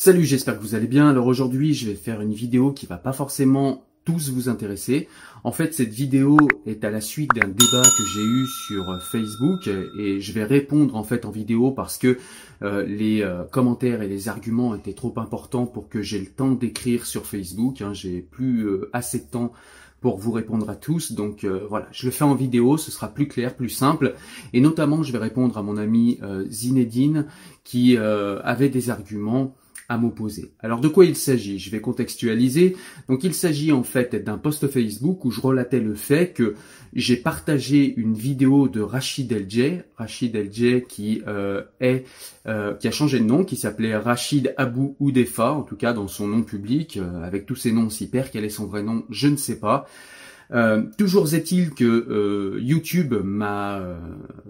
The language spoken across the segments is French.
Salut, j'espère que vous allez bien. Alors aujourd'hui, je vais faire une vidéo qui va pas forcément tous vous intéresser. En fait, cette vidéo est à la suite d'un débat que j'ai eu sur Facebook et je vais répondre en fait en vidéo parce que euh, les euh, commentaires et les arguments étaient trop importants pour que j'ai le temps d'écrire sur Facebook. Hein. J'ai plus euh, assez de temps pour vous répondre à tous. Donc voilà, je le fais en vidéo, ce sera plus clair, plus simple. Et notamment, je vais répondre à mon ami Zinedine qui avait des arguments à m'opposer. Alors de quoi il s'agit? Je vais contextualiser. Donc il s'agit en fait d'un post Facebook où je relatais le fait que j'ai partagé une vidéo de Rachid Eldjeh, Rachid Eldjeh qui euh, est euh, qui a changé de nom, qui s'appelait Rachid Abou Oudefa, en tout cas dans son nom public, euh, avec tous ses noms si perd, quel est son vrai nom, je ne sais pas. Euh, toujours est-il que euh, YouTube m'a euh,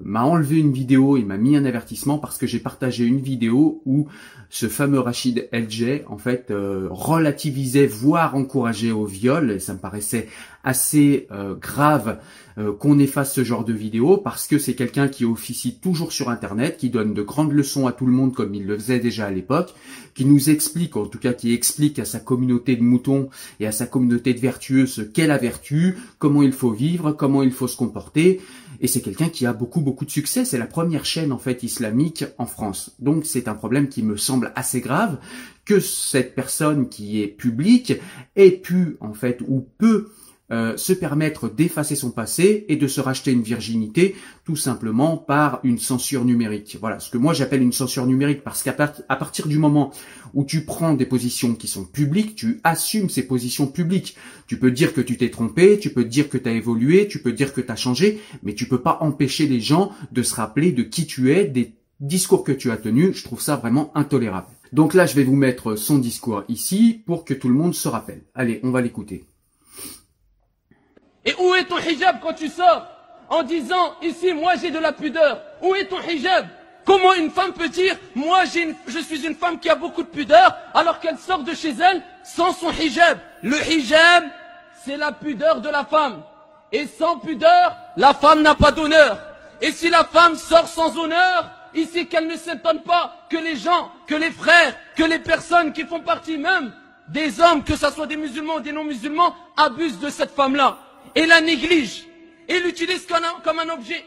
m'a enlevé une vidéo et m'a mis un avertissement parce que j'ai partagé une vidéo où ce fameux Rachid LJ en fait relativisait voire encourageait au viol. Et ça me paraissait assez euh, grave euh, qu'on efface ce genre de vidéo parce que c'est quelqu'un qui officie toujours sur Internet, qui donne de grandes leçons à tout le monde comme il le faisait déjà à l'époque, qui nous explique, en tout cas qui explique à sa communauté de moutons et à sa communauté de vertueux ce qu'est la vertu, comment il faut vivre, comment il faut se comporter. Et c'est quelqu'un qui a beaucoup beaucoup de succès. C'est la première chaîne en fait islamique en France. Donc c'est un problème qui me semble assez grave que cette personne qui est publique ait pu en fait ou peut euh, se permettre d'effacer son passé et de se racheter une virginité tout simplement par une censure numérique. Voilà, ce que moi j'appelle une censure numérique parce qu'à partir du moment où tu prends des positions qui sont publiques, tu assumes ces positions publiques. Tu peux dire que tu t'es trompé, tu peux dire que tu as évolué, tu peux dire que tu as changé, mais tu peux pas empêcher les gens de se rappeler de qui tu es, des discours que tu as tenus. Je trouve ça vraiment intolérable. Donc là, je vais vous mettre son discours ici pour que tout le monde se rappelle. Allez, on va l'écouter. Et où est ton hijab quand tu sors En disant, ici, moi j'ai de la pudeur? Où est ton hijab? Comment une femme peut dire, moi je suis une femme qui a beaucoup de pudeur, alors qu'elle sort de chez elle sans son hijab? Le hijab, c'est la pudeur de la femme. Et sans pudeur, la femme n'a pas d'honneur. Et si la femme sort sans honneur, ici qu'elle ne s'étonne pas que les gens, que les frères, que les personnes qui font partie même des hommes, que ce soit des musulmans ou des non-musulmans, abusent de cette femme-là et la néglige et l'utilise comme un objet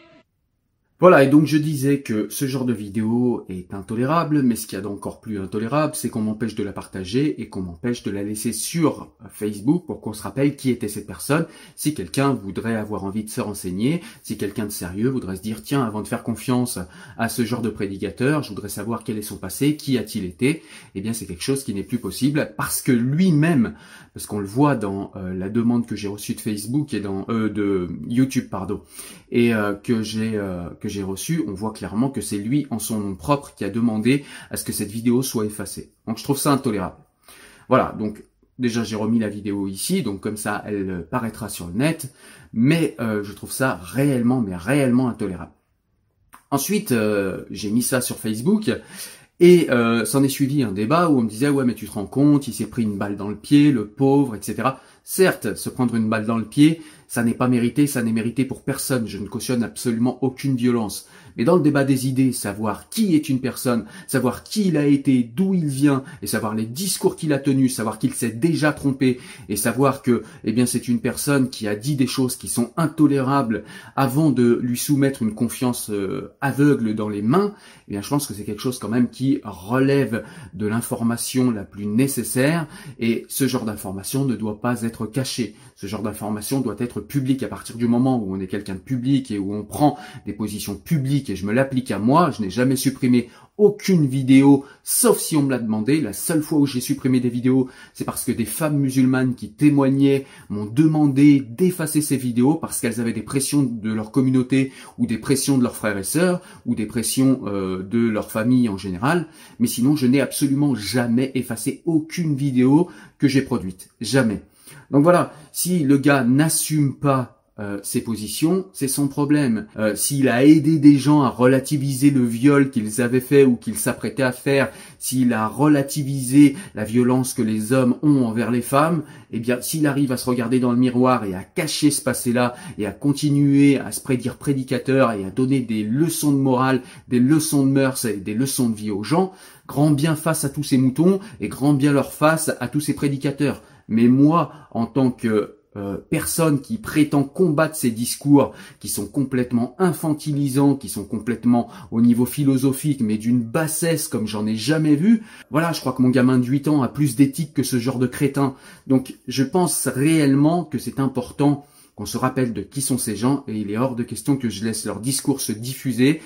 voilà, et donc je disais que ce genre de vidéo est intolérable, mais ce qu'il y a d'encore plus intolérable, c'est qu'on m'empêche de la partager et qu'on m'empêche de la laisser sur Facebook pour qu'on se rappelle qui était cette personne. Si quelqu'un voudrait avoir envie de se renseigner, si quelqu'un de sérieux voudrait se dire, tiens, avant de faire confiance à ce genre de prédicateur, je voudrais savoir quel est son passé, qui a-t-il été, eh bien c'est quelque chose qui n'est plus possible parce que lui-même, parce qu'on le voit dans euh, la demande que j'ai reçue de Facebook et dans euh, de YouTube, pardon, et euh, que j'ai que j'ai reçu, on voit clairement que c'est lui en son nom propre qui a demandé à ce que cette vidéo soit effacée. Donc je trouve ça intolérable. Voilà, donc déjà j'ai remis la vidéo ici, donc comme ça elle paraîtra sur le net, mais euh, je trouve ça réellement, mais réellement intolérable. Ensuite, euh, j'ai mis ça sur Facebook et euh, s'en est suivi un débat où on me disait ouais mais tu te rends compte, il s'est pris une balle dans le pied, le pauvre, etc. Certes, se prendre une balle dans le pied, ça n'est pas mérité, ça n'est mérité pour personne. Je ne cautionne absolument aucune violence. Mais dans le débat des idées, savoir qui est une personne, savoir qui il a été, d'où il vient, et savoir les discours qu'il a tenus, savoir qu'il s'est déjà trompé, et savoir que, eh bien, c'est une personne qui a dit des choses qui sont intolérables avant de lui soumettre une confiance euh, aveugle dans les mains, eh bien, je pense que c'est quelque chose quand même qui relève de l'information la plus nécessaire, et ce genre d'information ne doit pas être caché. Ce genre d'information doit être public à partir du moment où on est quelqu'un de public et où on prend des positions publiques et je me l'applique à moi. Je n'ai jamais supprimé aucune vidéo, sauf si on me l'a demandé. La seule fois où j'ai supprimé des vidéos, c'est parce que des femmes musulmanes qui témoignaient m'ont demandé d'effacer ces vidéos parce qu'elles avaient des pressions de leur communauté ou des pressions de leurs frères et sœurs ou des pressions euh, de leur famille en général. Mais sinon, je n'ai absolument jamais effacé aucune vidéo que j'ai produite. Jamais. Donc voilà, si le gars n'assume pas euh, ses positions, c'est son problème. Euh, s'il a aidé des gens à relativiser le viol qu'ils avaient fait ou qu'ils s'apprêtaient à faire, s'il a relativisé la violence que les hommes ont envers les femmes, eh bien, s'il arrive à se regarder dans le miroir et à cacher ce passé-là et à continuer à se prédire prédicateur et à donner des leçons de morale, des leçons de mœurs et des leçons de vie aux gens, grand bien face à tous ces moutons et grand bien leur face à tous ces prédicateurs. Mais moi, en tant que euh, personne qui prétend combattre ces discours qui sont complètement infantilisants, qui sont complètement au niveau philosophique, mais d'une bassesse comme j'en ai jamais vu. Voilà, je crois que mon gamin de 8 ans a plus d'éthique que ce genre de crétin. Donc je pense réellement que c'est important qu'on se rappelle de qui sont ces gens et il est hors de question que je laisse leur discours se diffuser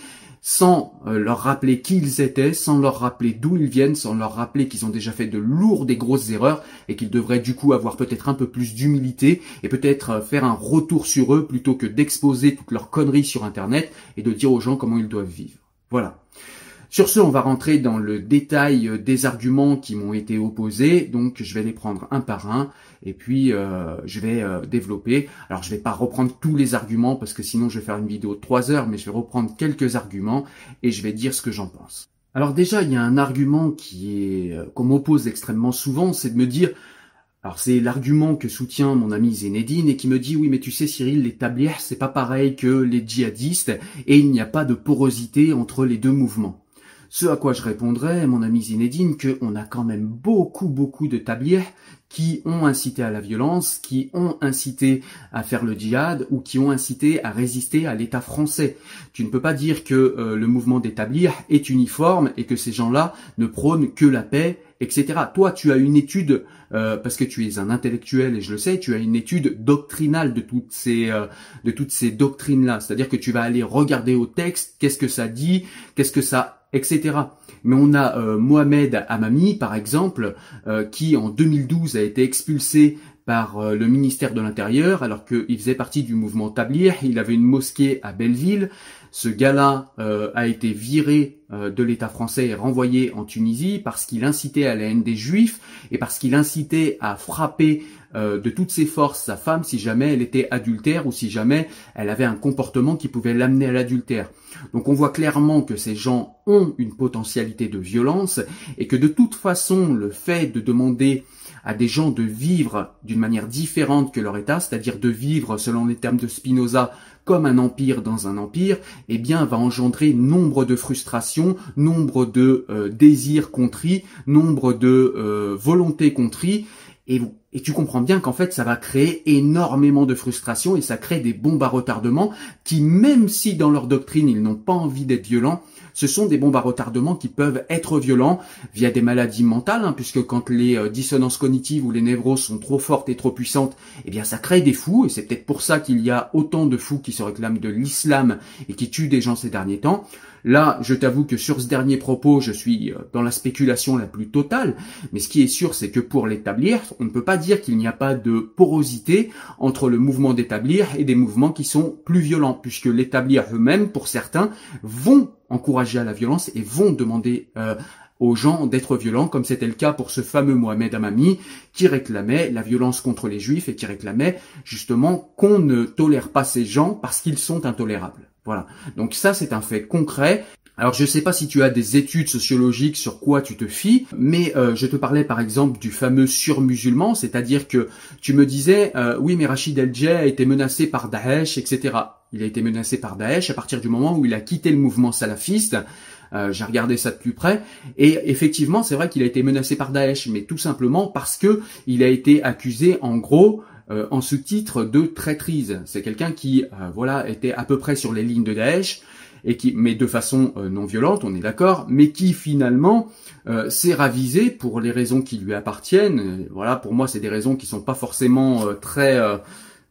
sans euh, leur rappeler qui ils étaient, sans leur rappeler d'où ils viennent, sans leur rappeler qu'ils ont déjà fait de lourdes et grosses erreurs et qu'ils devraient du coup avoir peut-être un peu plus d'humilité et peut-être euh, faire un retour sur eux plutôt que d'exposer toutes leurs conneries sur Internet et de dire aux gens comment ils doivent vivre. Voilà. Sur ce, on va rentrer dans le détail euh, des arguments qui m'ont été opposés. Donc, je vais les prendre un par un et puis euh, je vais euh, développer. Alors, je vais pas reprendre tous les arguments parce que sinon, je vais faire une vidéo de 3 heures, mais je vais reprendre quelques arguments et je vais dire ce que j'en pense. Alors déjà, il y a un argument qui est qu'on m'oppose extrêmement souvent, c'est de me dire alors c'est l'argument que soutient mon ami Zinedine et qui me dit oui mais tu sais Cyril les tablières c'est pas pareil que les djihadistes et il n'y a pas de porosité entre les deux mouvements. Ce à quoi je répondrais, mon ami Zinedine, qu'on a quand même beaucoup, beaucoup de tabliers qui ont incité à la violence, qui ont incité à faire le djihad ou qui ont incité à résister à l'État français. Tu ne peux pas dire que euh, le mouvement des tabliers est uniforme et que ces gens-là ne prônent que la paix, etc. Toi, tu as une étude, euh, parce que tu es un intellectuel et je le sais, tu as une étude doctrinale de toutes ces, euh, de toutes ces doctrines-là. C'est-à-dire que tu vas aller regarder au texte, qu'est-ce que ça dit, qu'est-ce que ça etc. Mais on a euh, Mohamed Amami, par exemple, euh, qui en 2012 a été expulsé par euh, le ministère de l'Intérieur alors qu'il faisait partie du mouvement Tablir. Il avait une mosquée à Belleville. Ce gars-là a été viré de l'État français et renvoyé en Tunisie parce qu'il incitait à la haine des Juifs et parce qu'il incitait à frapper euh, de toutes ses forces sa femme si jamais elle était adultère ou si jamais elle avait un comportement qui pouvait l'amener à l'adultère. Donc on voit clairement que ces gens ont une potentialité de violence et que de toute façon le fait de demander à des gens de vivre d'une manière différente que leur état, c'est-à-dire de vivre selon les termes de Spinoza comme un empire dans un empire, eh bien va engendrer nombre de frustrations, nombre de euh, désirs contris, nombre de euh, volontés contris et, et tu comprends bien qu'en fait, ça va créer énormément de frustration et ça crée des bombes à retardement qui, même si dans leur doctrine, ils n'ont pas envie d'être violents, ce sont des bombes à retardement qui peuvent être violents via des maladies mentales, hein, puisque quand les euh, dissonances cognitives ou les névroses sont trop fortes et trop puissantes, eh bien ça crée des fous, et c'est peut-être pour ça qu'il y a autant de fous qui se réclament de l'islam et qui tuent des gens ces derniers temps. Là, je t'avoue que sur ce dernier propos, je suis euh, dans la spéculation la plus totale, mais ce qui est sûr, c'est que pour l'établir, on ne peut pas dire qu'il n'y a pas de porosité entre le mouvement d'établir et des mouvements qui sont plus violents, puisque l'établir eux-mêmes, pour certains, vont encourager à la violence et vont demander euh, aux gens d'être violents, comme c'était le cas pour ce fameux Mohamed Amami, qui réclamait la violence contre les juifs et qui réclamait justement qu'on ne tolère pas ces gens parce qu'ils sont intolérables. Voilà. Donc ça, c'est un fait concret. Alors je ne sais pas si tu as des études sociologiques sur quoi tu te fies, mais euh, je te parlais par exemple du fameux surmusulman, c'est-à-dire que tu me disais euh, oui mais Rachid el a été menacé par Daesh, etc. Il a été menacé par Daesh à partir du moment où il a quitté le mouvement salafiste. Euh, j'ai regardé ça de plus près et effectivement c'est vrai qu'il a été menacé par Daesh, mais tout simplement parce que il a été accusé en gros euh, en sous-titre de traîtrise. C'est quelqu'un qui, euh, voilà, était à peu près sur les lignes de Daesh et qui, mais de façon euh, non violente, on est d'accord, mais qui finalement s'est ravisé pour les raisons qui lui appartiennent. voilà, pour moi, c'est des raisons qui sont pas forcément très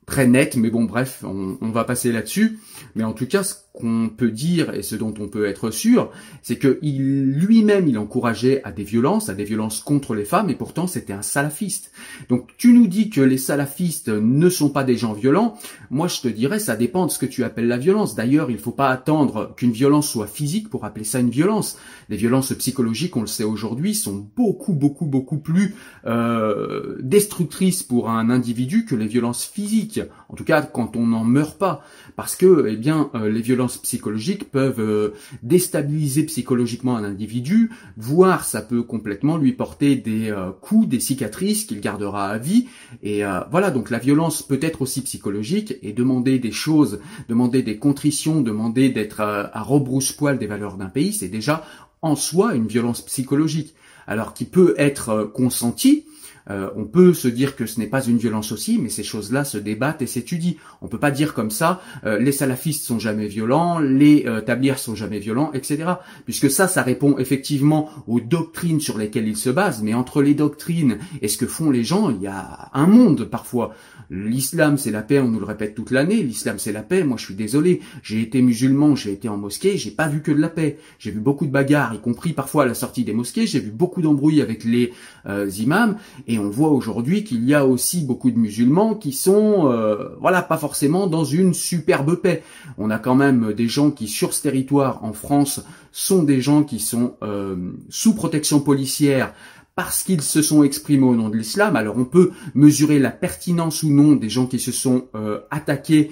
très nettes, mais bon, bref, on, on va passer là-dessus. Mais en tout cas, qu'on peut dire et ce dont on peut être sûr, c'est que lui-même il encourageait à des violences, à des violences contre les femmes, et pourtant c'était un salafiste. Donc tu nous dis que les salafistes ne sont pas des gens violents. Moi je te dirais ça dépend de ce que tu appelles la violence. D'ailleurs il faut pas attendre qu'une violence soit physique pour appeler ça une violence. Les violences psychologiques, on le sait aujourd'hui, sont beaucoup beaucoup beaucoup plus euh, destructrices pour un individu que les violences physiques. En tout cas quand on n'en meurt pas, parce que eh bien euh, les violences psychologiques peuvent euh, déstabiliser psychologiquement un individu, voire ça peut complètement lui porter des euh, coups, des cicatrices qu'il gardera à vie. Et euh, voilà, donc la violence peut être aussi psychologique et demander des choses, demander des contritions, demander d'être à rebrousse-poil des valeurs d'un pays, c'est déjà en soi une violence psychologique. Alors qui peut être consentie, euh, on peut se dire que ce n'est pas une violence aussi, mais ces choses-là se débattent et s'étudient. On peut pas dire comme ça, euh, les salafistes sont jamais violents, les euh, sont jamais violents, etc. Puisque ça, ça répond effectivement aux doctrines sur lesquelles ils se basent, mais entre les doctrines et ce que font les gens, il y a un monde parfois. L'islam c'est la paix, on nous le répète toute l'année, l'islam c'est la paix, moi je suis désolé, j'ai été musulman, j'ai été en mosquée, j'ai pas vu que de la paix. J'ai vu beaucoup de bagarres, y compris parfois à la sortie des mosquées, j'ai vu beaucoup d'embrouilles avec les imams, et on voit aujourd'hui qu'il y a aussi beaucoup de musulmans qui sont, euh, voilà, pas forcément dans une superbe paix. On a quand même des gens qui, sur ce territoire, en France, sont des gens qui sont euh, sous protection policière parce qu'ils se sont exprimés au nom de l'islam. Alors on peut mesurer la pertinence ou non des gens qui se sont euh, attaqués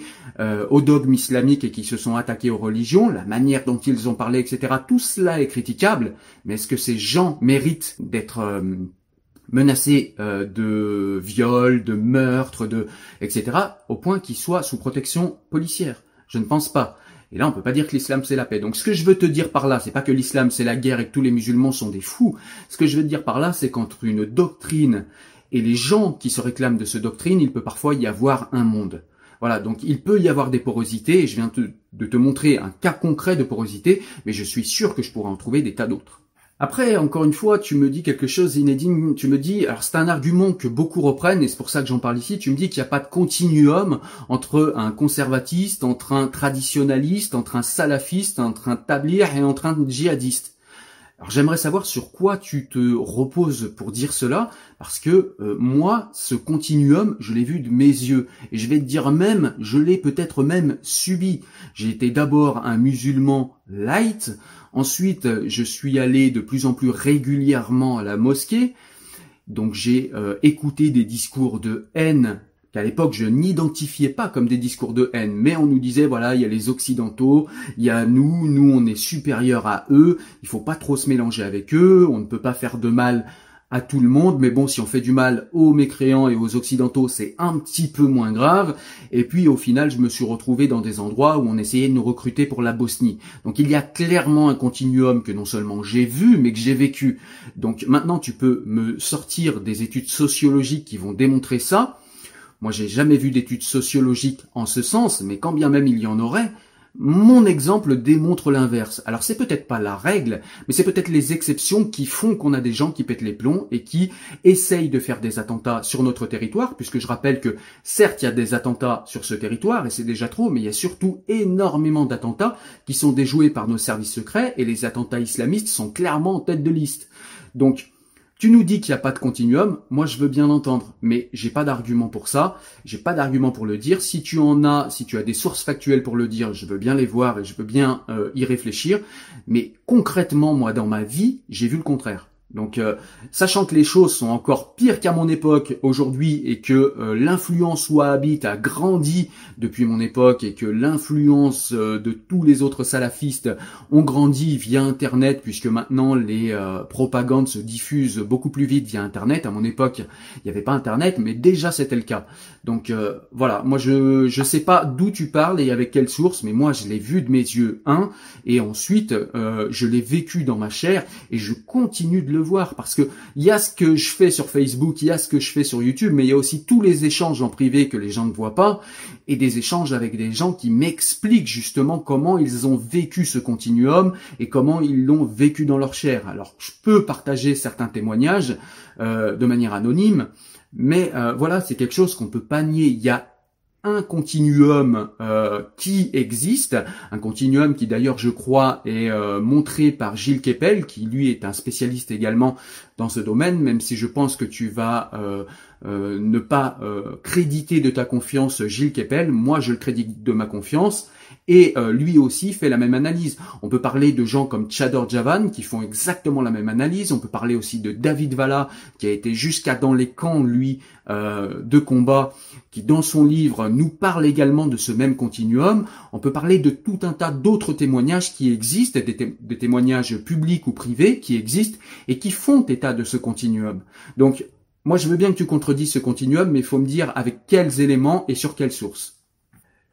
au dogme islamique et qui se sont attaqués aux religions, la manière dont ils ont parlé, etc. Tout cela est critiquable, mais est-ce que ces gens méritent d'être menacés euh, de viol, de meurtre, de etc. au point qu'ils soient sous protection policière. Je ne pense pas. Et là, on peut pas dire que l'islam c'est la paix. Donc, ce que je veux te dire par là, c'est pas que l'islam c'est la guerre et que tous les musulmans sont des fous. Ce que je veux te dire par là, c'est qu'entre une doctrine et les gens qui se réclament de ce doctrine, il peut parfois y avoir un monde. Voilà, donc il peut y avoir des porosités, et je viens de te montrer un cas concret de porosité, mais je suis sûr que je pourrais en trouver des tas d'autres. Après, encore une fois, tu me dis quelque chose inédit, tu me dis, alors c'est un argument que beaucoup reprennent, et c'est pour ça que j'en parle ici, tu me dis qu'il n'y a pas de continuum entre un conservatiste, entre un traditionnaliste, entre un salafiste, entre un tablir et entre un djihadiste. Alors j'aimerais savoir sur quoi tu te reposes pour dire cela, parce que euh, moi, ce continuum, je l'ai vu de mes yeux, et je vais te dire même, je l'ai peut-être même subi. J'ai été d'abord un musulman light, Ensuite, je suis allé de plus en plus régulièrement à la mosquée. Donc j'ai euh, écouté des discours de haine qu'à l'époque je n'identifiais pas comme des discours de haine, mais on nous disait voilà, il y a les occidentaux, il y a nous, nous on est supérieurs à eux, il faut pas trop se mélanger avec eux, on ne peut pas faire de mal à tout le monde, mais bon, si on fait du mal aux mécréants et aux occidentaux, c'est un petit peu moins grave. Et puis au final, je me suis retrouvé dans des endroits où on essayait de nous recruter pour la Bosnie. Donc il y a clairement un continuum que non seulement j'ai vu, mais que j'ai vécu. Donc maintenant, tu peux me sortir des études sociologiques qui vont démontrer ça. Moi, j'ai jamais vu d'études sociologiques en ce sens, mais quand bien même il y en aurait, mon exemple démontre l'inverse. Alors c'est peut-être pas la règle, mais c'est peut-être les exceptions qui font qu'on a des gens qui pètent les plombs et qui essayent de faire des attentats sur notre territoire, puisque je rappelle que certes il y a des attentats sur ce territoire et c'est déjà trop, mais il y a surtout énormément d'attentats qui sont déjoués par nos services secrets et les attentats islamistes sont clairement en tête de liste. Donc tu nous dis qu'il n'y a pas de continuum, moi je veux bien l'entendre, mais j'ai pas d'argument pour ça, j'ai pas d'argument pour le dire. Si tu en as, si tu as des sources factuelles pour le dire, je veux bien les voir et je veux bien euh, y réfléchir. Mais concrètement, moi dans ma vie, j'ai vu le contraire. Donc, euh, sachant que les choses sont encore pires qu'à mon époque aujourd'hui et que euh, l'influence wahhabite a grandi depuis mon époque et que l'influence euh, de tous les autres salafistes ont grandi via Internet puisque maintenant les propagandes se diffusent beaucoup plus vite via Internet. À mon époque, il n'y avait pas Internet, mais déjà c'était le cas. Donc voilà, moi je je sais pas d'où tu parles et avec quelle source, mais moi je l'ai vu de mes yeux un et ensuite je l'ai vécu dans ma chair et je continue de le parce que il y a ce que je fais sur Facebook, il y a ce que je fais sur YouTube, mais il y a aussi tous les échanges en privé que les gens ne voient pas et des échanges avec des gens qui m'expliquent justement comment ils ont vécu ce continuum et comment ils l'ont vécu dans leur chair. Alors je peux partager certains témoignages euh, de manière anonyme, mais euh, voilà, c'est quelque chose qu'on peut pas nier. Il y a un continuum euh, qui existe, un continuum qui d'ailleurs je crois est euh, montré par Gilles Kepel, qui lui est un spécialiste également dans ce domaine, même si je pense que tu vas euh, ne pas créditer de ta confiance Gilles Kepel, moi je le crédite de ma confiance, et lui aussi fait la même analyse. On peut parler de gens comme Chador Javan qui font exactement la même analyse, on peut parler aussi de David Valla qui a été jusqu'à dans les camps, lui, de combat, qui dans son livre nous parle également de ce même continuum. On peut parler de tout un tas d'autres témoignages qui existent, des, témoignages publics ou privés qui existent et qui font état de ce continuum. Donc, moi, je veux bien que tu contredis ce continuum, mais il faut me dire avec quels éléments et sur quelles sources.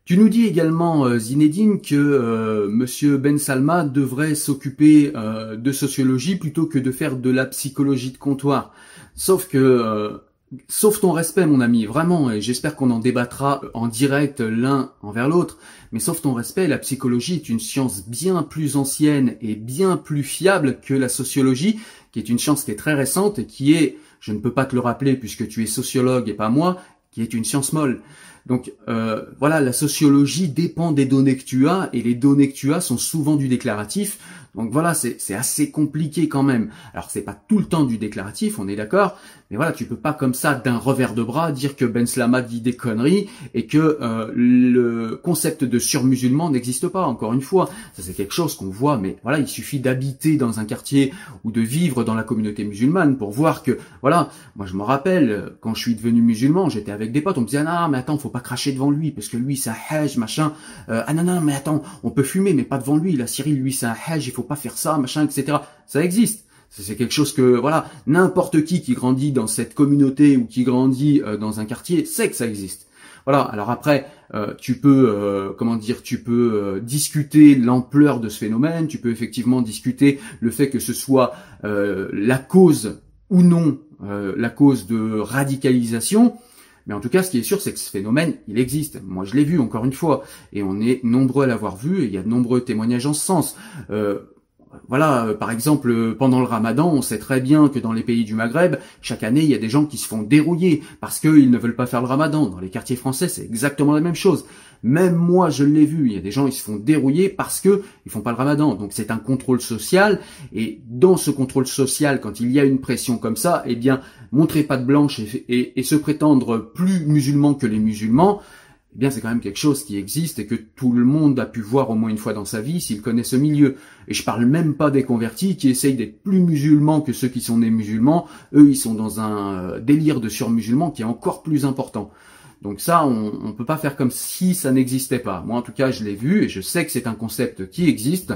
Tu nous dis également, euh, Zinedine, que euh, Monsieur Ben Salma devrait s'occuper euh, de sociologie plutôt que de faire de la psychologie de comptoir. Sauf que Sauf ton respect, mon ami, vraiment, et j'espère qu'on en débattra en direct l'un envers l'autre, mais sauf ton respect, la psychologie est une science bien plus ancienne et bien plus fiable que la sociologie, qui est une science qui est très récente et qui est, je ne peux pas te le rappeler puisque tu es sociologue et pas moi, qui est une science molle. Donc euh, voilà, la sociologie dépend des données que tu as, et les données que tu as sont souvent du déclaratif, donc voilà, c'est assez compliqué quand même. Alors c'est pas tout le temps du déclaratif, on est d'accord, mais voilà, tu peux pas comme ça d'un revers de bras dire que Ben Slama dit des conneries et que euh, le concept de surmusulman n'existe pas. Encore une fois, ça c'est quelque chose qu'on voit, mais voilà, il suffit d'habiter dans un quartier ou de vivre dans la communauté musulmane pour voir que voilà, moi je me rappelle quand je suis devenu musulman, j'étais avec des potes, on me disait ah mais attends, faut pas cracher devant lui parce que lui c'est un hajj machin. Euh, ah non non mais attends, on peut fumer mais pas devant lui. La Syrie lui c'est un hajj, pas faire ça, machin, etc. Ça existe. C'est quelque chose que, voilà, n'importe qui qui grandit dans cette communauté ou qui grandit euh, dans un quartier sait que ça existe. Voilà. Alors après, euh, tu peux, euh, comment dire, tu peux discuter l'ampleur de ce phénomène. Tu peux effectivement discuter le fait que ce soit la cause ou non la cause de radicalisation. Mais en tout cas, ce qui est sûr, c'est que ce phénomène, il existe. Moi, je l'ai vu encore une fois, et on est nombreux à l'avoir vu, et il y a de nombreux témoignages en ce sens. Euh, voilà, euh, par exemple, euh, pendant le ramadan, on sait très bien que dans les pays du Maghreb, chaque année, il y a des gens qui se font dérouiller parce qu'ils ne veulent pas faire le ramadan. Dans les quartiers français, c'est exactement la même chose. Même moi, je l'ai vu, il y a des gens qui se font dérouiller parce que ils font pas le ramadan. Donc c'est un contrôle social. Et dans ce contrôle social, quand il y a une pression comme ça, eh bien, montrer pas de blanche et, et se prétendre plus musulman que les musulmans, eh bien c'est quand même quelque chose qui existe et que tout le monde a pu voir au moins une fois dans sa vie s'il connaît ce milieu. Et je parle même pas des convertis qui essayent d'être plus musulmans que ceux qui sont nés musulmans. Eux, ils sont dans un euh, délire de surmusulman qui est encore plus important. Donc ça, on ne peut pas faire comme si ça n'existait pas. Moi, en tout cas, je l'ai vu et je sais que c'est un concept qui existe.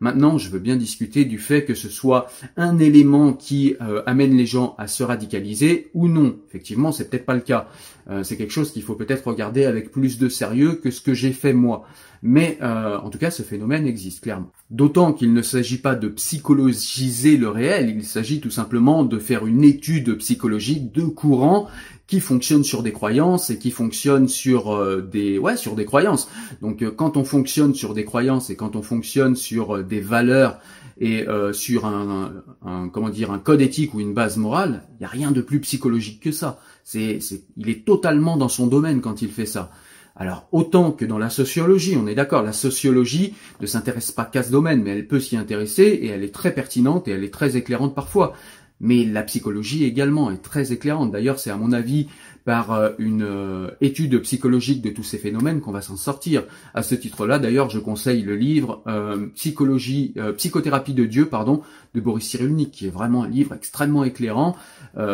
Maintenant, je veux bien discuter du fait que ce soit un élément qui euh, amène les gens à se radicaliser ou non. Effectivement, c'est peut-être pas le cas. Euh, c'est quelque chose qu'il faut peut-être regarder avec plus de sérieux que ce que j'ai fait moi. Mais euh, en tout cas, ce phénomène existe clairement. D'autant qu'il ne s'agit pas de psychologiser le réel, il s'agit tout simplement de faire une étude psychologique de courant qui fonctionne sur des croyances et qui fonctionne sur euh, des ouais sur des croyances. Donc euh, quand on fonctionne sur des croyances et quand on fonctionne sur euh, des valeurs et sur un, un, comment dire un code éthique ou une base morale, il n'y a rien de plus psychologique que ça. C'est il est totalement dans son domaine quand il fait ça. Alors autant que dans la sociologie, on est d'accord, la sociologie ne s'intéresse pas qu'à ce domaine, mais elle peut s'y intéresser et elle est très pertinente et elle est très éclairante parfois mais la psychologie également est très éclairante. D'ailleurs, c'est à mon avis par euh, une euh, étude psychologique de tous ces phénomènes qu'on va s'en sortir. À ce titre-là, d'ailleurs, je conseille le livre euh, Psychologie, Psychothérapie de Dieu, pardon, de Boris Cyrulnik, qui est vraiment un livre extrêmement éclairant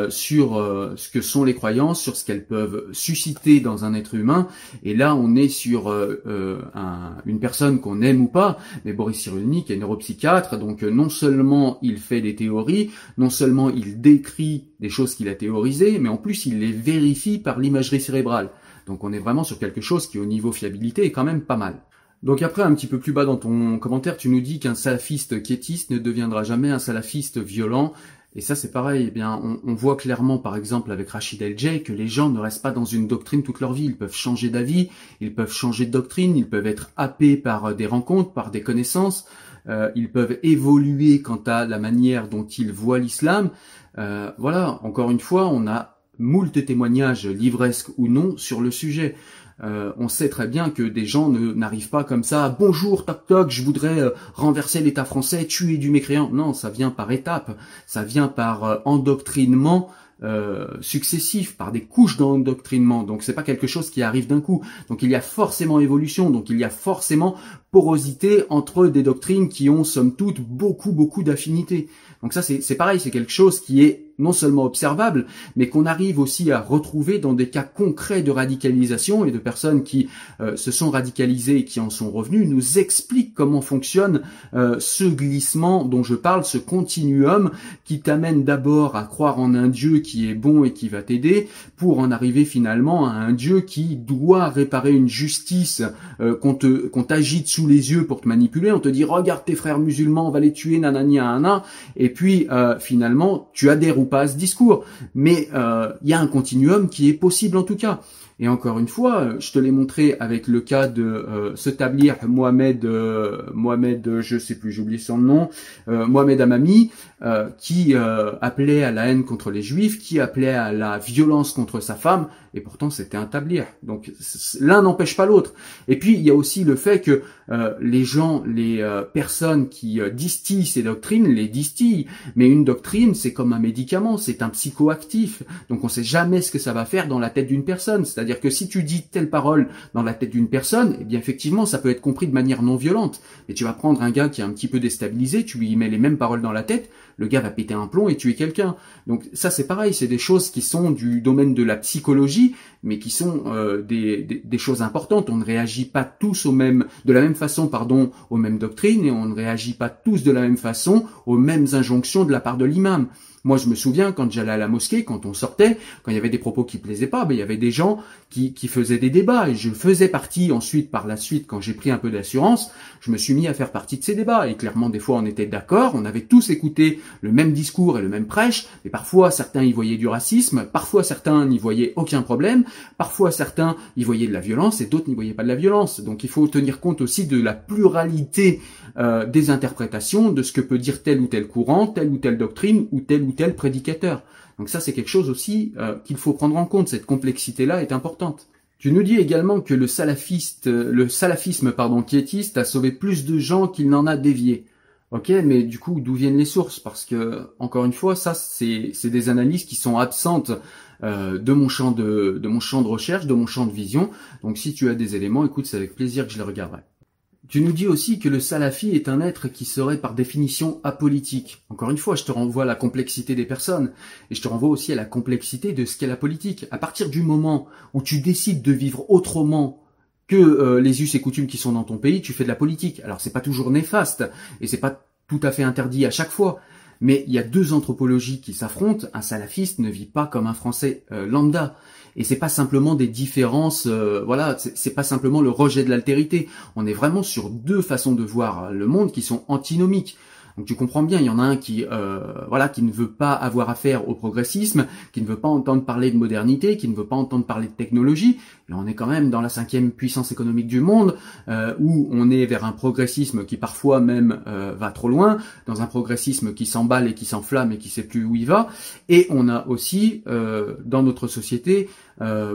sur ce que sont les croyances, sur ce qu'elles peuvent susciter dans un être humain. Et là, on est sur un, une personne qu'on aime ou pas, mais Boris Cyrulnik est neuropsychiatre, donc non seulement il fait des théories, non il décrit des choses qu'il a théorisées, mais en plus il les vérifie par l'imagerie cérébrale. Donc on est vraiment sur quelque chose qui au niveau fiabilité est quand même pas mal. Donc après, un petit peu plus bas dans ton commentaire, tu nous dis qu'un salafiste quiétiste ne deviendra jamais un salafiste violent. Et ça, c'est pareil. Eh bien, on, voit clairement, par exemple, avec Rachid El-Jay, que les gens ne restent pas dans une doctrine toute leur vie. Ils peuvent changer d'avis, ils peuvent changer de doctrine, ils peuvent être happés par des rencontres, par des connaissances. Euh, ils peuvent évoluer quant à la manière dont ils voient l'islam. Euh, voilà, encore une fois, on a moult témoignages, livresques ou non, sur le sujet. euh, on sait très bien que des gens n'arrivent pas comme ça. Bonjour, toc toc, je voudrais euh, renverser l'État français, tuer du mécréant. Non, ça vient par étapes, ça vient par endoctrinement euh, successifs, par des couches d'endoctrinement. Donc c'est pas quelque chose qui arrive d'un coup. Donc il y a forcément évolution. Donc il y a forcément porosité entre des doctrines qui ont somme toute beaucoup beaucoup d'affinités. Donc ça c'est pareil, c'est quelque chose qui est non seulement observable, mais qu'on arrive aussi à retrouver dans des cas concrets de radicalisation. Et de personnes qui euh, se sont radicalisées et qui en sont revenus, nous expliquent comment fonctionne euh, ce glissement dont je parle, ce continuum qui t'amène d'abord à croire en un Dieu qui est bon et qui va t'aider, pour en arriver finalement à un Dieu qui doit réparer une justice euh, qu'on te qu'on t'agite sous les yeux pour te manipuler, on te dit regarde tes frères musulmans, on va les tuer, nanani, nanana, et puis finalement tu adhères ou ce discours, mais euh, il y a un continuum qui est possible en tout cas. Et encore une fois, je te l'ai montré avec le cas de euh, ce tablier Mohamed, euh, Mohamed, je sais plus, j'ai son nom, euh, Mohamed Amami, euh, qui appelait à la haine contre les juifs, qui appelait à la violence contre sa femme, et pourtant c'était un tablier. Donc l'un n'empêche pas l'autre. Et puis il y a aussi le fait que les gens, les personnes qui distillent ces doctrines, les distillent. Mais une doctrine, c'est comme un médicament, c'est un psychoactif. Donc on sait jamais ce que ça va faire dans la tête d'une personne. C'est-à-dire que si tu dis telle parole dans la tête d'une personne, eh bien effectivement, ça peut être compris de manière non violente. Mais tu vas prendre un gars qui est un petit peu déstabilisé, tu lui mets les mêmes paroles dans la tête, le gars va péter un plomb et tuer quelqu'un. Donc ça c'est pareil, c'est des choses qui sont du domaine de la psychologie, mais qui sont euh, des, des, choses importantes. On ne réagit pas tous au même, de la même façon, pardon, aux mêmes doctrines, et on ne réagit pas tous de la même façon aux mêmes injonctions de la part de l'imam. Moi, je me souviens quand j'allais à la mosquée, quand on sortait, quand il y avait des propos qui plaisaient pas, ben, il y avait des gens qui, qui faisaient des débats. Et je faisais partie ensuite, par la suite, quand j'ai pris un peu d'assurance, je me suis mis à faire partie de ces débats. Et clairement, des fois, on était d'accord, on avait tous écouté le même discours et le même prêche. Et parfois, certains y voyaient du racisme, parfois certains n'y voyaient aucun problème, parfois certains y voyaient de la violence et d'autres n'y voyaient pas de la violence. Donc, il faut tenir compte aussi de la pluralité euh, des interprétations, de ce que peut dire tel ou tel courant, telle ou telle doctrine ou tel ou tel prédicateur. Donc ça, c'est quelque chose aussi euh, qu'il faut prendre en compte. Cette complexité-là est importante. Tu nous dis également que le salafiste, euh, le salafisme pardon quiétiste a sauvé plus de gens qu'il n'en a dévié. Ok, mais du coup, d'où viennent les sources? Parce que encore une fois, ça, c'est des analyses qui sont absentes euh, de mon champ de, de mon champ de recherche, de mon champ de vision. Donc, si tu as des éléments, écoute, c'est avec plaisir que je les regarderai. Tu nous dis aussi que le salafi est un être qui serait par définition apolitique. Encore une fois, je te renvoie à la complexité des personnes et je te renvoie aussi à la complexité de ce qu'est la politique. À partir du moment où tu décides de vivre autrement que euh, les us et coutumes qui sont dans ton pays, tu fais de la politique. Alors c'est pas toujours néfaste et c'est pas tout à fait interdit à chaque fois. Mais il y a deux anthropologies qui s'affrontent. Un salafiste ne vit pas comme un Français euh, lambda et c'est pas simplement des différences, euh, voilà, c'est pas simplement le rejet de l'altérité. On est vraiment sur deux façons de voir le monde qui sont antinomiques. Donc tu comprends bien, il y en a un qui, euh, voilà, qui ne veut pas avoir affaire au progressisme, qui ne veut pas entendre parler de modernité, qui ne veut pas entendre parler de technologie. Là, on est quand même dans la cinquième puissance économique du monde, euh, où on est vers un progressisme qui parfois même euh, va trop loin, dans un progressisme qui s'emballe et qui s'enflamme et qui sait plus où il va. Et on a aussi dans notre société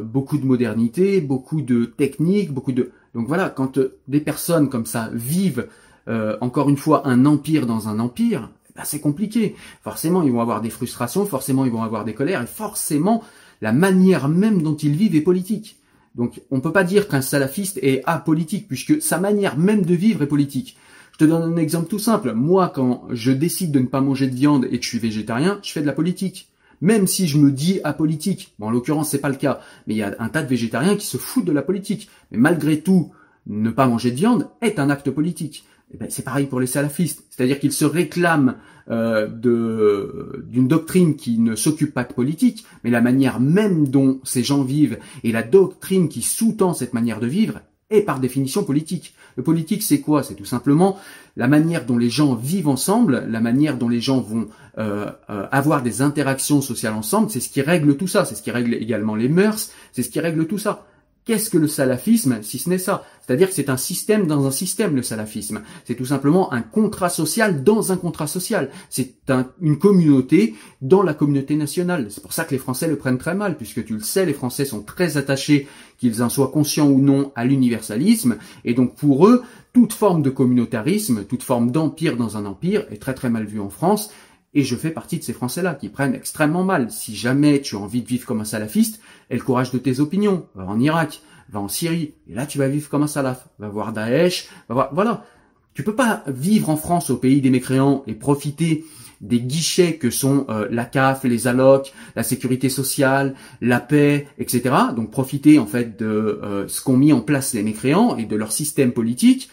beaucoup de modernité, beaucoup de technique, beaucoup de donc voilà, quand des personnes comme ça vivent euh, encore une fois, un empire dans un empire, bah, c'est compliqué. Forcément, ils vont avoir des frustrations, forcément, ils vont avoir des colères, et forcément, la manière même dont ils vivent est politique. Donc, on ne peut pas dire qu'un salafiste est apolitique, puisque sa manière même de vivre est politique. Je te donne un exemple tout simple. Moi, quand je décide de ne pas manger de viande et que je suis végétarien, je fais de la politique. Même si je me dis apolitique. Bon, en l'occurrence, c'est pas le cas. Mais il y a un tas de végétariens qui se foutent de la politique. Mais malgré tout, ne pas manger de viande est un acte politique. Eh ben, c'est pareil pour les salafistes, c'est-à-dire qu'ils se réclament euh, d'une doctrine qui ne s'occupe pas de politique, mais la manière même dont ces gens vivent et la doctrine qui sous-tend cette manière de vivre est par définition politique. Le politique, c'est quoi? C'est tout simplement la manière dont les gens vivent ensemble, la manière dont les gens vont euh, euh, avoir des interactions sociales ensemble, c'est ce qui règle tout ça, c'est ce qui règle également les mœurs, c'est ce qui règle tout ça. Qu'est-ce que le salafisme si ce n'est ça? C'est-à-dire que c'est un système dans un système, le salafisme. C'est tout simplement un contrat social dans un contrat social. C'est une communauté dans la communauté nationale. C'est pour ça que les Français le prennent très mal, puisque tu le sais, les Français sont très attachés, qu'ils en soient conscients ou non, à l'universalisme. Et donc pour eux, toute forme de communautarisme, toute forme d'empire dans un empire est très très mal vue en France. Et je fais partie de ces Français-là qui prennent extrêmement mal. Si jamais tu as envie de vivre comme un salafiste, aie le courage de tes opinions. Va en Irak, va en Syrie, et là tu vas vivre comme un salaf. Va voir Daesh, va voir... Voilà. Tu peux pas vivre en France au pays des mécréants et profiter des guichets que sont euh, la CAF, les allocs, la sécurité sociale, la paix, etc. Donc profiter en fait de euh, ce qu'ont mis en place les mécréants et de leur système politique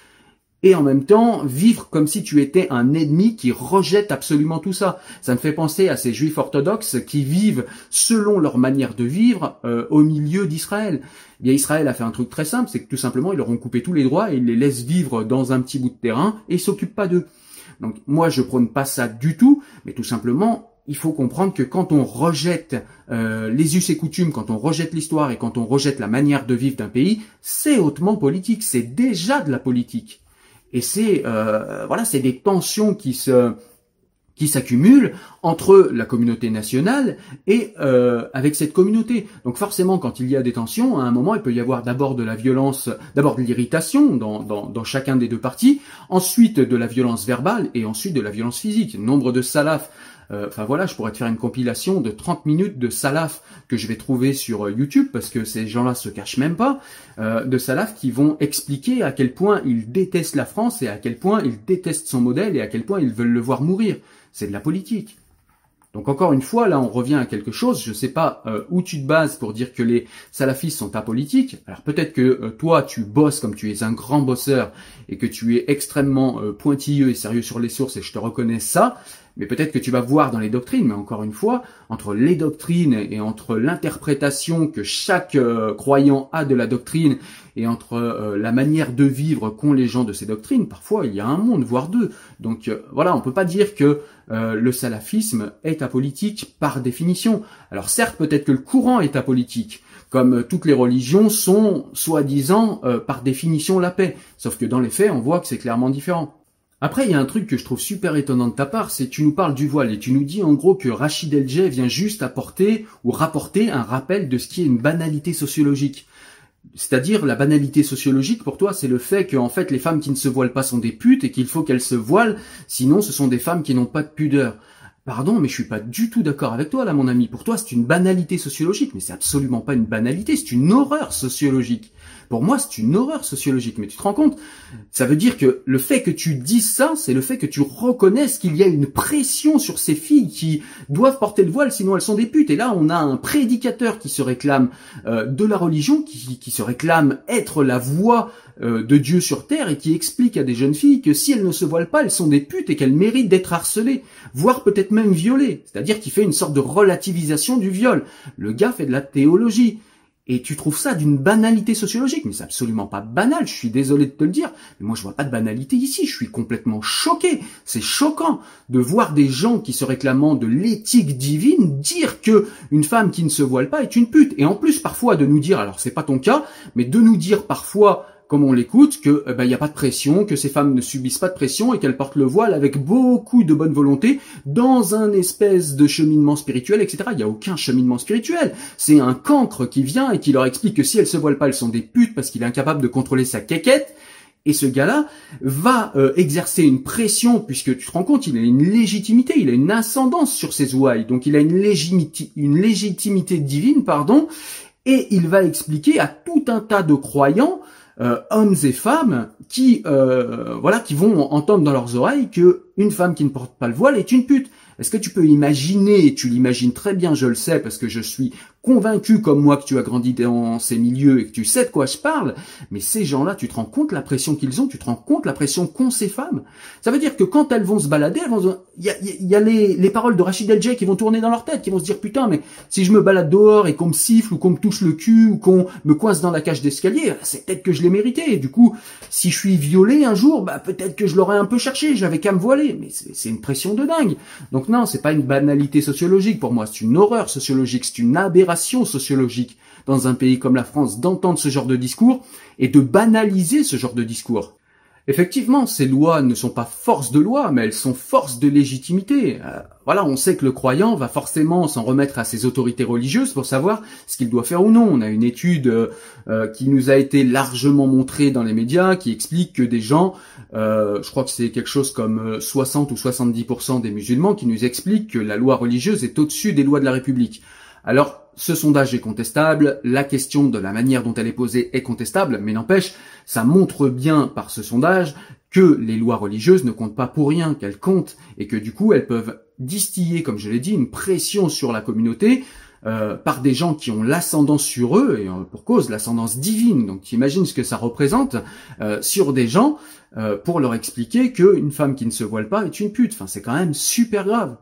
et en même temps vivre comme si tu étais un ennemi qui rejette absolument tout ça. Ça me fait penser à ces juifs orthodoxes qui vivent selon leur manière de vivre euh, au milieu d'Israël. Eh bien Israël a fait un truc très simple, c'est que tout simplement ils leur ont coupé tous les droits et ils les laissent vivre dans un petit bout de terrain et ils s'occupent pas d'eux. Donc moi je prône pas ça du tout, mais tout simplement il faut comprendre que quand on rejette euh, les us et coutumes, quand on rejette l'histoire et quand on rejette la manière de vivre d'un pays, c'est hautement politique, c'est déjà de la politique. Et c'est euh, voilà, c'est des tensions qui se qui s'accumulent entre la communauté nationale et euh, avec cette communauté. Donc forcément, quand il y a des tensions, à un moment, il peut y avoir d'abord de la violence, d'abord de l'irritation dans, dans, chacun des deux parties, ensuite de la violence verbale et ensuite de la violence physique. Nombre de salafs enfin voilà, je pourrais te faire une compilation de 30 minutes de salaf que je vais trouver sur euh, YouTube parce que ces gens-là se cachent même pas, euh, de salaf qui vont expliquer à quel point ils détestent la France et à quel point ils détestent son modèle et à quel point ils veulent le voir mourir. C'est de la politique. Donc encore une fois, là on revient à quelque chose, je ne sais pas où tu te bases pour dire que les salafistes sont apolitiques. Alors peut-être que toi tu bosses comme tu es un grand bosseur et que tu es extrêmement pointilleux et sérieux sur les sources et je te reconnais ça, mais peut-être que tu vas voir dans les doctrines, mais encore une fois, entre les doctrines et entre l'interprétation que chaque euh, croyant a de la doctrine et entre euh, la manière de vivre qu'ont les gens de ces doctrines, parfois il y a un monde, voire deux. Donc euh, voilà, on peut pas dire que le salafisme est apolitique par définition. Alors certes, peut-être que le courant est apolitique, comme toutes les religions sont soi-disant par définition la paix. Sauf que dans les faits, on voit que c'est clairement différent. Après, il y a un truc que je trouve super étonnant de ta part, c'est tu nous parles du voile et tu nous dis en gros que Rachid El vient juste apporter ou rapporter un rappel de ce qui est une banalité sociologique. C'est-à-dire la banalité sociologique pour toi, c'est le fait que en fait les femmes qui ne se voilent pas sont des putes et qu'il faut qu'elles se voilent, sinon ce sont des femmes qui n'ont pas de pudeur. Pardon, mais je suis pas du tout d'accord avec toi là, mon ami. Pour toi, c'est une banalité sociologique, mais c'est absolument pas une banalité, c'est une horreur sociologique. Pour moi, c'est une horreur sociologique. Mais tu te rends compte? Ça veut dire que le fait que tu dises ça, c'est le fait que tu reconnaisses qu'il y a une pression sur ces filles qui doivent porter le voile, sinon elles sont des putes. Et là, on a un prédicateur qui se réclame euh, de la religion, qui, se réclame être la voix euh, de Dieu sur terre et qui explique à des jeunes filles que si elles ne se voilent pas, elles sont des putes et qu'elles méritent d'être harcelées, voire peut-être même violées. C'est-à-dire qu'il fait une sorte de relativisation du viol. Le gars fait de la théologie. Et tu trouves ça d'une banalité sociologique, mais c'est absolument pas banal, je suis désolé de te le dire, mais moi je vois pas de banalité ici, je suis complètement choqué. C'est choquant de voir des gens qui se réclamant de l'éthique divine dire que une femme qui ne se voile pas est une pute. Et en plus parfois de nous dire, alors c'est pas ton cas, mais de nous dire parfois comme on l'écoute, que il eh ben, n'y a pas de pression, que ces femmes ne subissent pas de pression et qu'elles portent le voile avec beaucoup de bonne volonté dans un espèce de cheminement spirituel, etc. Il n'y a aucun cheminement spirituel. C'est un cancre qui vient et qui leur explique que si elles se voilent pas, elles sont des putes parce qu'il est incapable de contrôler sa quéquette. Et ce gars-là va euh, exercer une pression, puisque tu te rends compte, il a une légitimité, il a une ascendance sur ses ouailles, donc il a une, légitimité, une légitimité divine, pardon, et il va expliquer à tout un tas de croyants hommes et femmes qui euh, voilà qui vont entendre dans leurs oreilles que une femme qui ne porte pas le voile est une pute. Est-ce que tu peux imaginer, et tu l'imagines très bien, je le sais, parce que je suis convaincu comme moi que tu as grandi dans ces milieux et que tu sais de quoi je parle, mais ces gens-là, tu te rends compte la pression qu'ils ont, tu te rends compte la pression qu'ont ces femmes. Ça veut dire que quand elles vont se balader, elles vont, il y a, les, les, paroles de Rachid El qui vont tourner dans leur tête, qui vont se dire putain, mais si je me balade dehors et qu'on me siffle ou qu'on me touche le cul ou qu'on me coince dans la cage d'escalier, c'est peut-être que je l'ai mérité. Du coup, si je suis violé un jour, bah peut-être que je l'aurais un peu cherché, j'avais qu'à me voiler. Mais c'est une pression de dingue. Donc non, c'est pas une banalité sociologique pour moi, c'est une horreur sociologique, c'est une aberration sociologique dans un pays comme la France d'entendre ce genre de discours et de banaliser ce genre de discours. Effectivement, ces lois ne sont pas force de loi, mais elles sont force de légitimité. Euh, voilà, on sait que le croyant va forcément s'en remettre à ses autorités religieuses pour savoir ce qu'il doit faire ou non. On a une étude euh, euh, qui nous a été largement montrée dans les médias qui explique que des gens, je crois que c'est quelque chose comme 60 ou 70% des musulmans qui nous expliquent que la loi religieuse est au-dessus des lois de la République. Alors, ce sondage est contestable, la question de la manière dont elle est posée est contestable, mais n'empêche, ça montre bien par ce sondage que les lois religieuses ne comptent pas pour rien, qu'elles comptent, et que du coup elles peuvent distiller, comme je l'ai dit, une pression sur la communauté euh, par des gens qui ont l'ascendance sur eux, et euh, pour cause l'ascendance divine, donc tu imagines ce que ça représente, euh, sur des gens pour leur expliquer qu'une femme qui ne se voile pas est une pute. Enfin, c'est quand même super grave.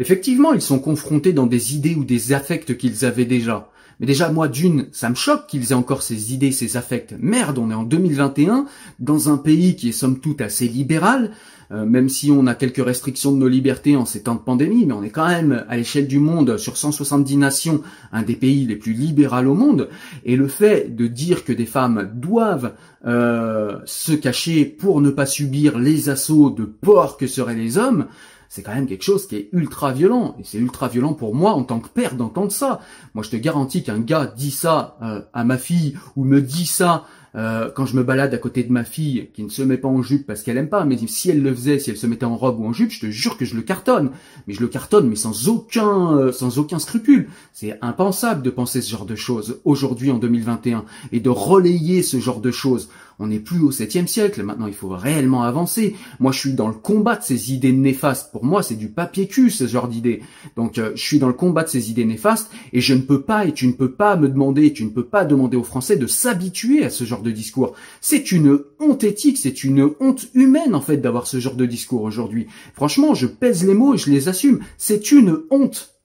Effectivement, ils sont confrontés dans des idées ou des affects qu'ils avaient déjà. Mais déjà, moi, d'une, ça me choque qu'ils aient encore ces idées, ces affects. Merde, on est en 2021, dans un pays qui est somme toute assez libéral, euh, même si on a quelques restrictions de nos libertés en ces temps de pandémie, mais on est quand même, à l'échelle du monde, sur 170 nations, un des pays les plus libéraux au monde. Et le fait de dire que des femmes doivent euh, se cacher pour ne pas subir les assauts de porcs que seraient les hommes, c'est quand même quelque chose qui est ultra violent. Et c'est ultra violent pour moi en tant que père d'entendre ça. Moi, je te garantis qu'un gars dit ça euh, à ma fille ou me dit ça euh, quand je me balade à côté de ma fille qui ne se met pas en jupe parce qu'elle aime pas, mais si elle le faisait, si elle se mettait en robe ou en jupe, je te jure que je le cartonne. Mais je le cartonne, mais sans aucun, euh, sans aucun scrupule. C'est impensable de penser ce genre de choses aujourd'hui en 2021 et de relayer ce genre de choses. On n'est plus au 7 siècle, maintenant il faut réellement avancer. Moi je suis dans le combat de ces idées néfastes. Pour moi c'est du papier cul ce genre d'idées. Donc euh, je suis dans le combat de ces idées néfastes et je ne peux pas et tu ne peux pas me demander, tu ne peux pas demander aux Français de s'habituer à ce genre de discours. C'est une honte éthique, c'est une honte humaine en fait d'avoir ce genre de discours aujourd'hui. Franchement je pèse les mots et je les assume. C'est une honte.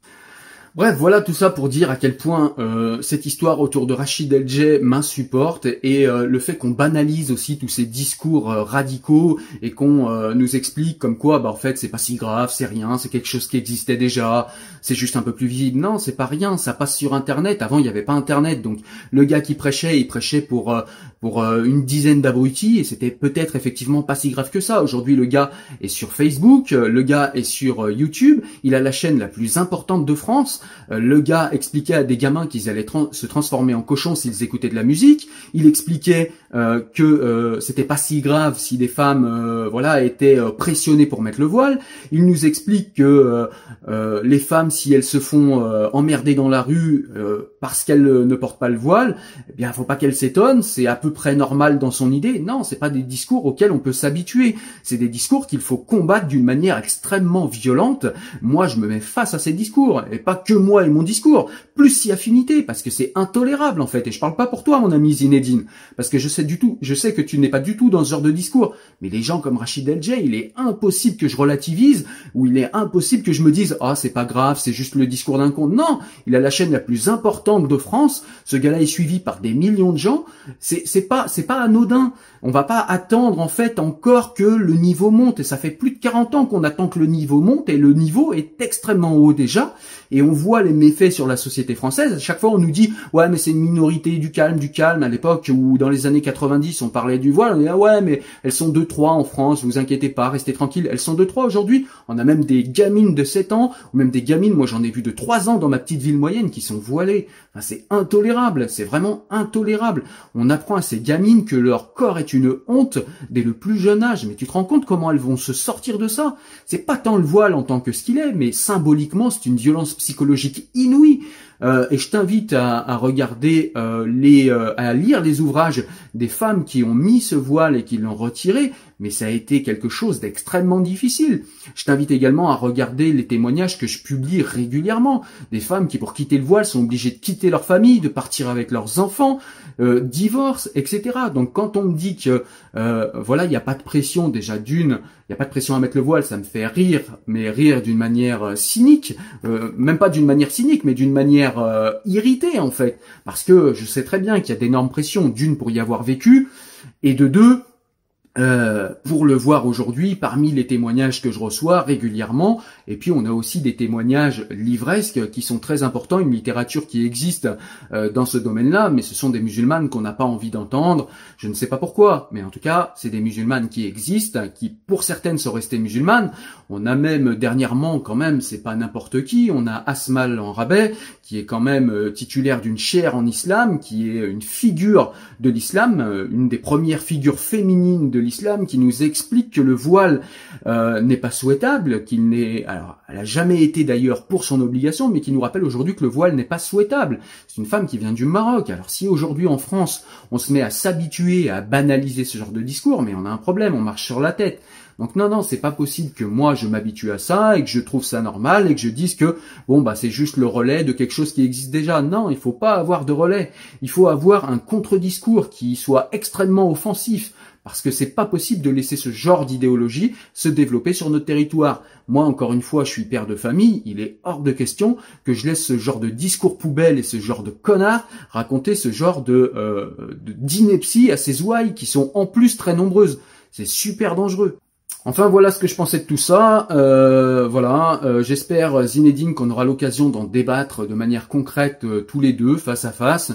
Bref, voilà tout ça pour dire à quel point euh, cette histoire autour de Rachid El m'insupporte et euh, le fait qu'on banalise aussi tous ces discours euh, radicaux et qu'on nous explique comme quoi bah en fait c'est pas si grave, c'est rien, c'est quelque chose qui existait déjà, c'est juste un peu plus visible. Non, c'est pas rien, ça passe sur internet. Avant, il n'y avait pas internet. Donc le gars qui prêchait, il prêchait pour pour une dizaine d'abrutis et c'était peut-être effectivement pas si grave que ça. Aujourd'hui, le gars est sur Facebook, le gars est sur YouTube, il a la chaîne la plus importante de France le gars expliquait à des gamins qu'ils allaient se transformer en cochons s'ils écoutaient de la musique. Il expliquait euh, que euh, c'était pas si grave si des femmes euh, voilà étaient pressionnées pour mettre le voile. Il nous explique que les femmes si elles se font emmerder dans la rue parce qu'elles ne portent pas le voile, eh bien faut pas qu'elles s'étonnent, c'est à peu près normal dans son idée. Non, c'est pas des discours auxquels on peut s'habituer. C'est des discours qu'il faut combattre d'une manière extrêmement violente. Moi, je me mets face à ces discours et pas que moi et mon discours, plus si affinité parce que c'est intolérable en fait et je parle pas pour toi mon ami Zinedine parce que je sais du tout, je sais que tu n'es pas du tout dans ce genre de discours. Mais les gens comme Rachid El il est impossible que je relativise ou il est impossible que je me dise ah c'est pas grave, c'est juste le discours d'un con. Non, il a la chaîne la plus importante de France. Ce gars-là est suivi par des millions de gens. C'est pas c'est pas anodin. On va pas attendre en fait encore que le niveau monte et ça fait plus de 40 ans qu'on attend que le niveau monte et le niveau est extrêmement haut déjà et on voit les méfaits sur la société française. À chaque fois on nous dit ouais mais c'est une minorité du calme, du calme à l'époque où dans les années 90 on parlait du voile, on dit ah ouais mais elles sont deux trois en France, vous inquiétez pas, restez tranquille, elles sont deux trois aujourd'hui. On a même des gamines de 7 ans ou même des gamines, moi j'en ai vu de 3 ans dans ma petite ville moyenne qui sont voilées. Enfin, c'est intolérable, c'est vraiment intolérable. On apprend à ces gamines que leur corps est une honte dès le plus jeune âge. Mais tu te rends compte comment elles vont se sortir de ça? C'est pas tant le voile en tant que ce qu'il est, mais symboliquement, c'est une violence psychologique inouïe. Euh, et je t'invite à, regarder euh, les, euh, à lire les ouvrages des femmes qui ont mis ce voile et qui l'ont retiré, mais ça a été quelque chose d'extrêmement difficile. Je t'invite également à regarder les témoignages que je publie régulièrement, des femmes qui pour quitter le voile sont obligées de quitter leur famille, de partir avec leurs enfants, euh, divorce, etc. Donc quand on me dit que euh, voilà, il n'y a pas de pression déjà d'une, il n'y a pas de pression à mettre le voile, ça me fait rire, mais rire d'une manière euh, cynique, même pas d'une manière cynique, mais d'une manière irritée en fait, parce que je sais très bien qu'il y a d'énormes pressions, d'une pour y avoir vécu, et de deux euh, pour le voir aujourd'hui parmi les témoignages que je reçois régulièrement. Et puis on a aussi des témoignages livresques qui sont très importants, une littérature qui existe euh, dans ce domaine-là, mais ce sont des musulmanes qu'on n'a pas envie d'entendre. Je ne sais pas pourquoi, mais en tout cas, c'est des musulmanes qui existent, qui pour certaines sont restées musulmanes. On a même dernièrement, quand même, c'est pas n'importe qui, on a Asmal en rabais, qui est quand même euh, titulaire d'une chaire en islam, qui est une figure de l'islam, une des premières figures féminines de l'islam qui nous explique que le voile euh, n'est pas souhaitable, qu'il n'est, alors elle a jamais été d'ailleurs pour son obligation, mais qui nous rappelle aujourd'hui que le voile n'est pas souhaitable. C'est une femme qui vient du Maroc. Alors si aujourd'hui en France on se met à s'habituer à banaliser ce genre de discours, mais on a un problème, on marche sur la tête. Donc non, non, c'est pas possible que moi je m'habitue à ça et que je trouve ça normal et que je dise que bon bah c'est juste le relais de quelque chose qui existe déjà. Non, il faut pas avoir de relais. Il faut avoir un contre-discours qui soit extrêmement offensif. Parce que c'est pas possible de laisser ce genre d'idéologie se développer sur notre territoire. Moi, encore une fois, je suis père de famille, il est hors de question que je laisse ce genre de discours poubelle et ce genre de connard raconter ce genre de, euh, à ces ouailles qui sont en plus très nombreuses. C'est super dangereux. Enfin voilà ce que je pensais de tout ça. Euh, voilà, euh, j'espère Zinedine qu'on aura l'occasion d'en débattre de manière concrète euh, tous les deux, face à face.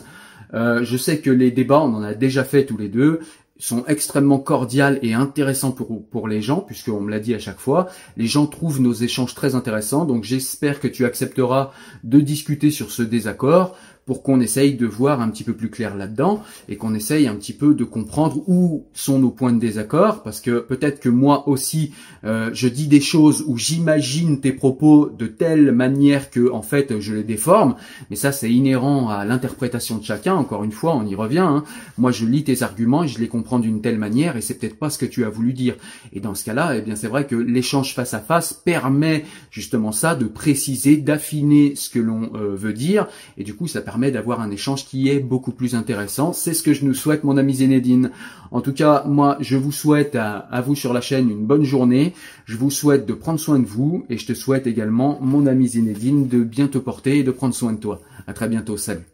je sais que les débats, on en a déjà fait tous les deux sont extrêmement cordiales et intéressantes pour, pour les gens, puisqu'on me l'a dit à chaque fois. Les gens trouvent nos échanges très intéressants, donc j'espère que tu accepteras de discuter sur ce désaccord pour qu'on essaye de voir un petit peu plus clair là-dedans et qu'on essaye un petit peu de comprendre où sont nos points de désaccord parce que peut-être que moi aussi euh, je dis des choses où j'imagine tes propos de telle manière que en fait je les déforme mais ça c'est inhérent à l'interprétation de chacun. Encore une fois on y revient hein. moi je lis tes arguments et je les comprends d'une telle manière et c'est peut-être pas ce que tu as voulu dire. Et dans ce cas-là eh bien c'est vrai que l'échange face à face permet justement ça de préciser d'affiner ce que l'on euh, veut dire. Et du coup ça d'avoir un échange qui est beaucoup plus intéressant. C'est ce que je nous souhaite, mon ami Zénédine. En tout cas, moi, je vous souhaite à, à, vous sur la chaîne une bonne journée. Je vous souhaite de prendre soin de vous et je te souhaite également, mon ami Zénédine, de bien te porter et de prendre soin de toi. À très bientôt. Salut.